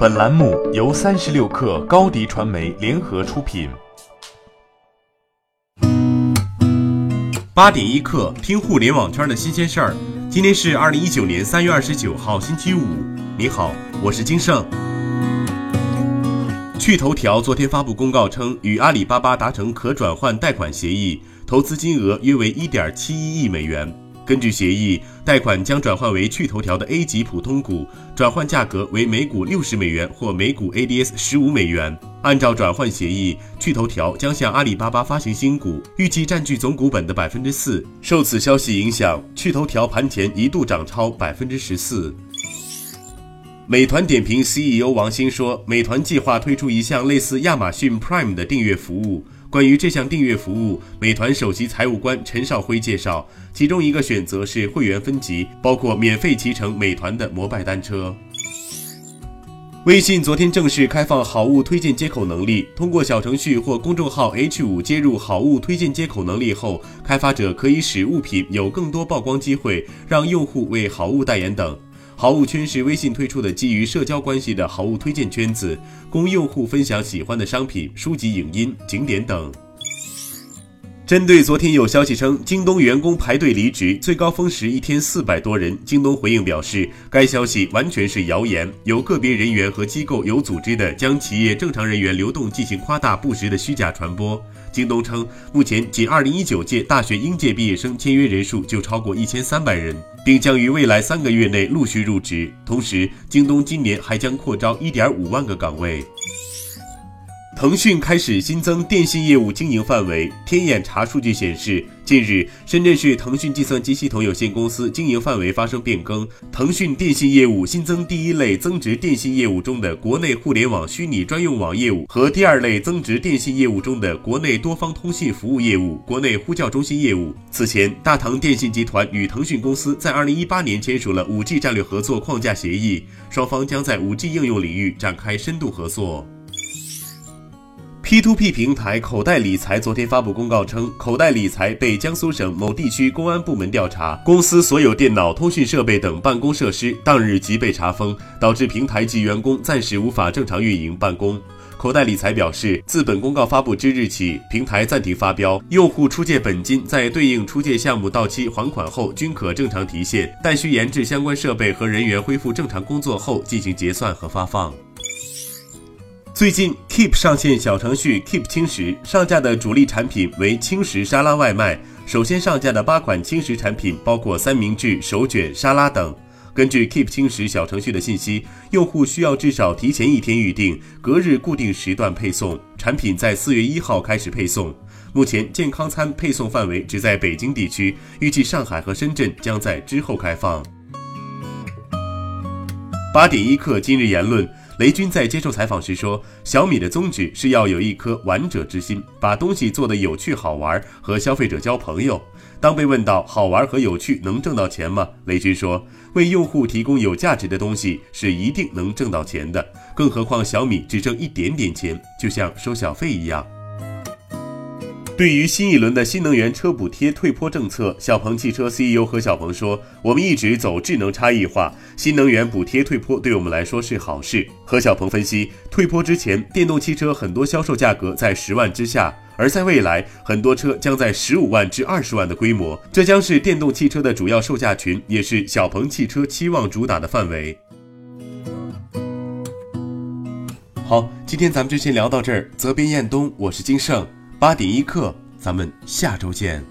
本栏目由三十六氪高低传媒联合出品。八点一刻，听互联网圈的新鲜事儿。今天是二零一九年三月二十九号，星期五。你好，我是金盛。趣头条昨天发布公告称，与阿里巴巴达成可转换贷款协议，投资金额约为一点七一亿美元。根据协议，贷款将转换为趣头条的 A 级普通股，转换价格为每股六十美元或每股 ADS 十五美元。按照转换协议，趣头条将向阿里巴巴发行新股，预计占据总股本的百分之四。受此消息影响，趣头条盘前一度涨超百分之十四。美团点评 CEO 王兴说，美团计划推出一项类似亚马逊 Prime 的订阅服务。关于这项订阅服务，美团首席财务官陈少辉介绍，其中一个选择是会员分级，包括免费骑乘美团的摩拜单车。微信昨天正式开放好物推荐接口能力，通过小程序或公众号 H5 接入好物推荐接口能力后，开发者可以使物品有更多曝光机会，让用户为好物代言等。好物圈是微信推出的基于社交关系的好物推荐圈子，供用户分享喜欢的商品、书籍、影音、景点等。针对昨天有消息称京东员工排队离职，最高峰时一天四百多人，京东回应表示，该消息完全是谣言，有个别人员和机构有组织的将企业正常人员流动进行夸大不实的虚假传播。京东称，目前仅2019届大学应届毕业生签约人数就超过1300人，并将于未来三个月内陆续入职。同时，京东今年还将扩招1.5万个岗位。腾讯开始新增电信业务经营范围。天眼查数据显示，近日深圳市腾讯计算机系统有限公司经营范围发生变更，腾讯电信业务新增第一类增值电信业务中的国内互联网虚拟专用网业务和第二类增值电信业务中的国内多方通信服务业务、国内呼叫中心业务。此前，大唐电信集团与腾讯公司在二零一八年签署了五 G 战略合作框架协议，双方将在五 G 应用领域展开深度合作。P2P 平台口袋理财昨天发布公告称，口袋理财被江苏省某地区公安部门调查，公司所有电脑、通讯设备等办公设施当日即被查封，导致平台及员工暂时无法正常运营办公。口袋理财表示，自本公告发布之日起，平台暂停发标，用户出借本金在对应出借项目到期还款后均可正常提现，但需研制相关设备和人员恢复正常工作后进行结算和发放。最近，Keep 上线小程序 Keep 轻食，上架的主力产品为轻食沙拉外卖。首先上架的八款轻食产品包括三明治、手卷、沙拉等。根据 Keep 轻食小程序的信息，用户需要至少提前一天预定，隔日固定时段配送。产品在四月一号开始配送。目前健康餐配送范围只在北京地区，预计上海和深圳将在之后开放。八点一刻，今日言论。雷军在接受采访时说：“小米的宗旨是要有一颗玩者之心，把东西做得有趣好玩，和消费者交朋友。”当被问到好玩和有趣能挣到钱吗？雷军说：“为用户提供有价值的东西是一定能挣到钱的，更何况小米只挣一点点钱，就像收小费一样。”对于新一轮的新能源车补贴退坡政策，小鹏汽车 CEO 何小鹏说：“我们一直走智能差异化，新能源补贴退坡对我们来说是好事。”何小鹏分析，退坡之前，电动汽车很多销售价格在十万之下，而在未来，很多车将在十五万至二十万的规模，这将是电动汽车的主要售价群，也是小鹏汽车期望主打的范围。好，今天咱们就先聊到这儿。责编：彦东，我是金盛。八点一刻，咱们下周见。